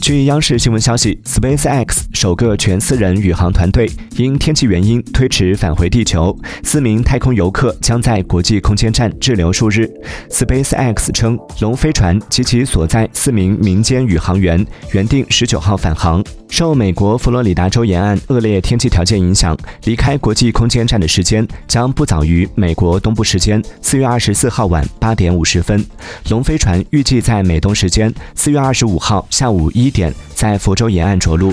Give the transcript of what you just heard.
据央视新闻消息，SpaceX 首个全私人宇航团队因天气原因推迟返回地球，四名太空游客将在国际空间站滞留数日。SpaceX 称，龙飞船及其所在四名民间宇航员原定十九号返航，受美国佛罗里达州沿岸恶劣天气条件影响，离开国际空间站的时间将不早于美国东部时间四月二十四号晚八点五十分。龙飞船预计在美东时间四月二十五号下午一点在福州沿岸着陆。